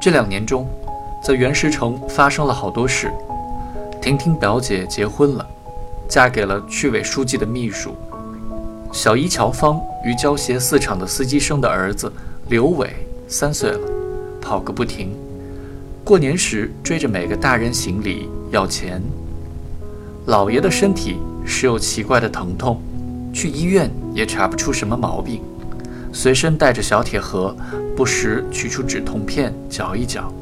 这两年中，在原石城发生了好多事。婷婷表姐结婚了，嫁给了区委书记的秘书。小姨乔芳与胶鞋四厂的司机生的儿子刘伟三岁了，跑个不停。过年时追着每个大人行礼要钱。老爷的身体时有奇怪的疼痛，去医院也查不出什么毛病，随身带着小铁盒，不时取出止痛片嚼一嚼。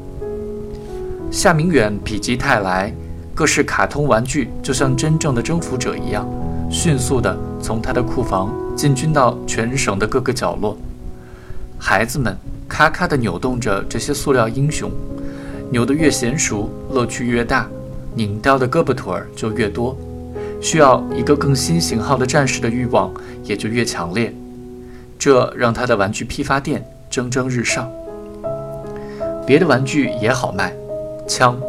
夏明远否极泰来，各式卡通玩具就像真正的征服者一样。迅速地从他的库房进军到全省的各个角落，孩子们咔咔地扭动着这些塑料英雄，扭得越娴熟，乐趣越大，拧掉的胳膊腿儿就越多，需要一个更新型号的战士的欲望也就越强烈，这让他的玩具批发店蒸蒸日上。别的玩具也好卖，枪，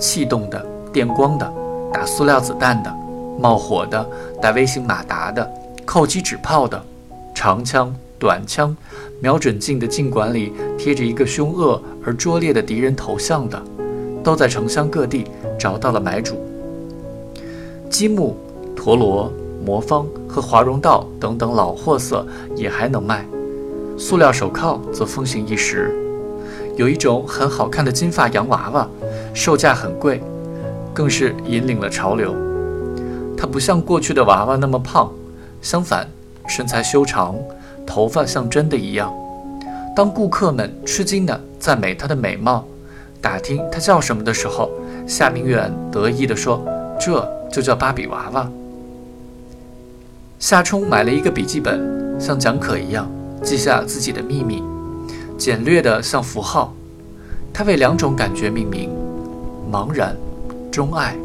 气动的、电光的、打塑料子弹的。冒火的、带微型马达的、扣击纸炮的、长枪、短枪、瞄准镜的镜管里贴着一个凶恶而拙劣的敌人头像的，都在城乡各地找到了买主。积木、陀螺、魔方和华容道等等老货色也还能卖，塑料手铐则风行一时。有一种很好看的金发洋娃娃，售价很贵，更是引领了潮流。他不像过去的娃娃那么胖，相反，身材修长，头发像真的一样。当顾客们吃惊地赞美她的美貌，打听她叫什么的时候，夏明远得意地说：“这就叫芭比娃娃。”夏冲买了一个笔记本，像讲可一样记下自己的秘密，简略的像符号。他为两种感觉命名：茫然，钟爱。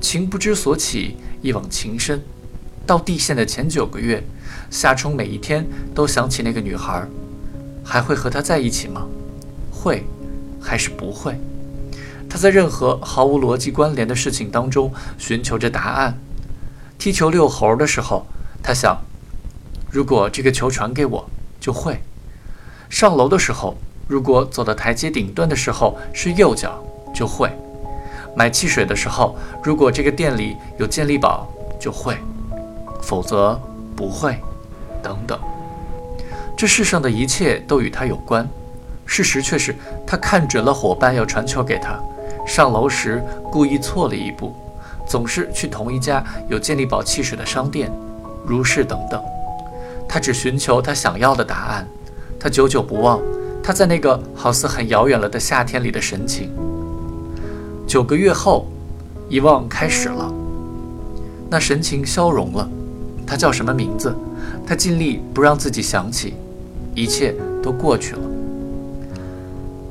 情不知所起，一往情深。到地县的前九个月，夏冲每一天都想起那个女孩，还会和她在一起吗？会，还是不会？他在任何毫无逻辑关联的事情当中寻求着答案。踢球遛猴的时候，他想，如果这个球传给我，就会。上楼的时候，如果走到台阶顶端的时候是右脚，就会。买汽水的时候，如果这个店里有健力宝，就会；否则不会。等等，这世上的一切都与他有关。事实却是他看准了伙伴要传球给他，上楼时故意错了一步，总是去同一家有健力宝汽水的商店，如是等等。他只寻求他想要的答案，他久久不忘他在那个好似很遥远了的夏天里的神情。九个月后，遗忘开始了。那神情消融了。他叫什么名字？他尽力不让自己想起，一切都过去了。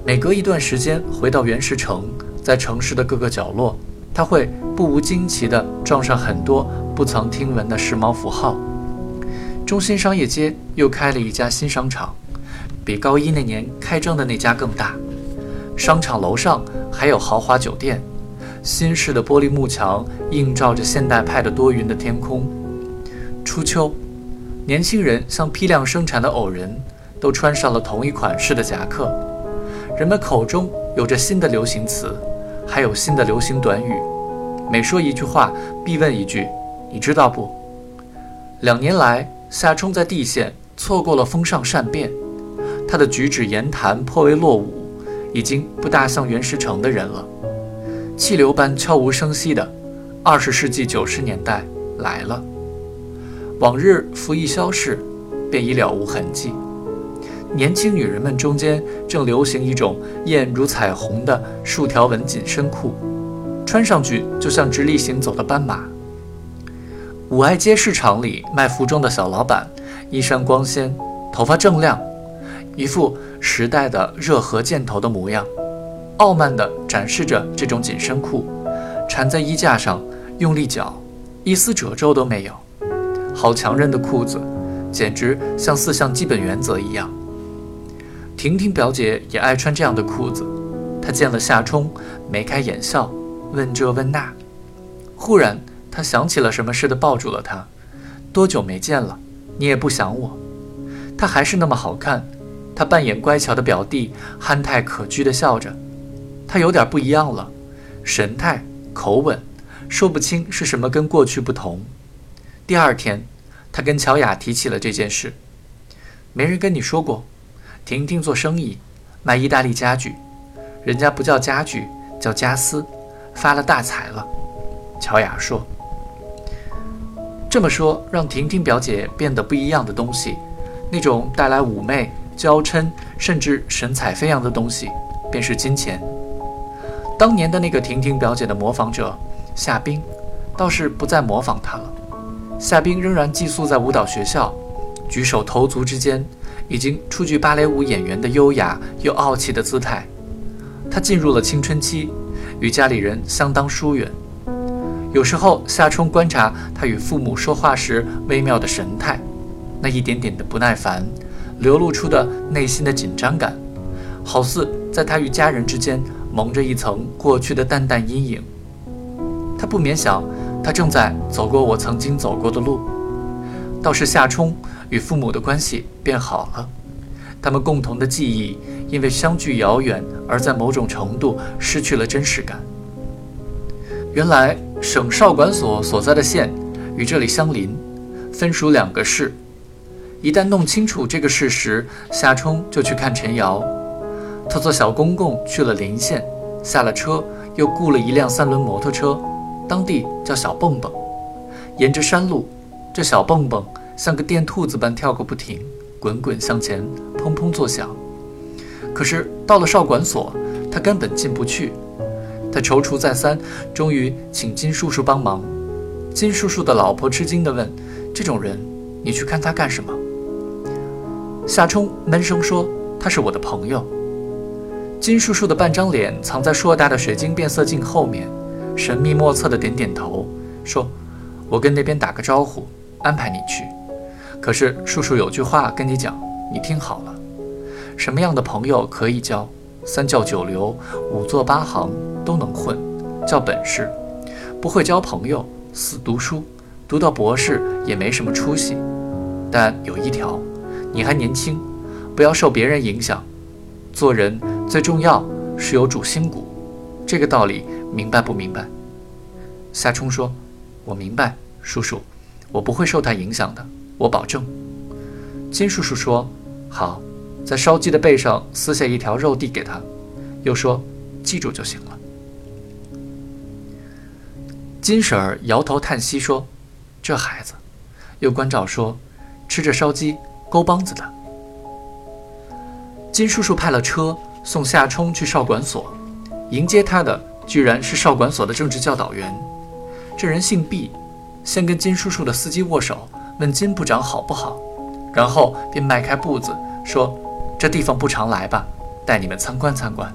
每隔一段时间回到原石城，在城市的各个角落，他会不无惊奇地撞上很多不曾听闻的时髦符号。中心商业街又开了一家新商场，比高一那年开张的那家更大。商场楼上还有豪华酒店，新式的玻璃幕墙映照着现代派的多云的天空。初秋，年轻人像批量生产的偶人，都穿上了同一款式的夹克。人们口中有着新的流行词，还有新的流行短语。每说一句话，必问一句：“你知道不？”两年来，夏冲在地县错过了风尚善变，他的举止言谈颇为落伍。已经不大像袁石城的人了，气流般悄无声息的，二十世纪九十年代来了。往日服役消逝，便已了无痕迹。年轻女人们中间正流行一种艳如彩虹的竖条纹紧身裤，穿上去就像直立行走的斑马。五爱街市场里卖服装的小老板，衣衫光鲜，头发正亮。一副时代的热河箭头的模样，傲慢地展示着这种紧身裤，缠在衣架上，用力绞，一丝褶皱都没有。好强韧的裤子，简直像四项基本原则一样。婷婷表姐也爱穿这样的裤子，她见了夏冲，眉开眼笑，问这问那。忽然，她想起了什么似的，抱住了他。多久没见了？你也不想我？他还是那么好看。他扮演乖巧的表弟，憨态可掬地笑着。他有点不一样了，神态、口吻，说不清是什么跟过去不同。第二天，他跟乔雅提起了这件事。没人跟你说过，婷婷做生意，卖意大利家具，人家不叫家具，叫家私，发了大财了。乔雅说：“这么说，让婷婷表姐变得不一样的东西，那种带来妩媚。”娇嗔甚至神采飞扬的东西，便是金钱。当年的那个婷婷表姐的模仿者夏冰，倒是不再模仿她了。夏冰仍然寄宿在舞蹈学校，举手投足之间，已经初具芭蕾舞演员的优雅又傲气的姿态。她进入了青春期，与家里人相当疏远。有时候夏冲观察她与父母说话时微妙的神态，那一点点的不耐烦。流露出的内心的紧张感，好似在他与家人之间蒙着一层过去的淡淡阴影。他不免想，他正在走过我曾经走过的路。倒是夏冲与父母的关系变好了，他们共同的记忆因为相距遥远而在某种程度失去了真实感。原来省少管所所在的县与这里相邻，分属两个市。一旦弄清楚这个事实，夏冲就去看陈瑶。他坐小公共去了临县，下了车又雇了一辆三轮摩托车，当地叫小蹦蹦。沿着山路，这小蹦蹦像个电兔子般跳个不停，滚滚向前，砰砰作响。可是到了少管所，他根本进不去。他踌躇再三，终于请金叔叔帮忙。金叔叔的老婆吃惊地问：“这种人，你去看他干什么？”夏冲闷声说：“他是我的朋友。”金叔叔的半张脸藏在硕大的水晶变色镜后面，神秘莫测的点点头，说：“我跟那边打个招呼，安排你去。可是叔叔有句话跟你讲，你听好了：什么样的朋友可以交？三教九流、五座八行都能混，叫本事；不会交朋友，死读书，读到博士也没什么出息。但有一条。”你还年轻，不要受别人影响。做人最重要是有主心骨，这个道理明白不明白？夏冲说：“我明白，叔叔，我不会受他影响的，我保证。”金叔叔说：“好，在烧鸡的背上撕下一条肉递给他，又说：记住就行了。”金婶儿摇头叹息说：“这孩子。”又关照说：“吃着烧鸡。”勾帮子的金叔叔派了车送夏冲去少管所，迎接他的居然是少管所的政治教导员。这人姓毕，先跟金叔叔的司机握手，问金部长好不好，然后便迈开步子说：“这地方不常来吧，带你们参观参观。”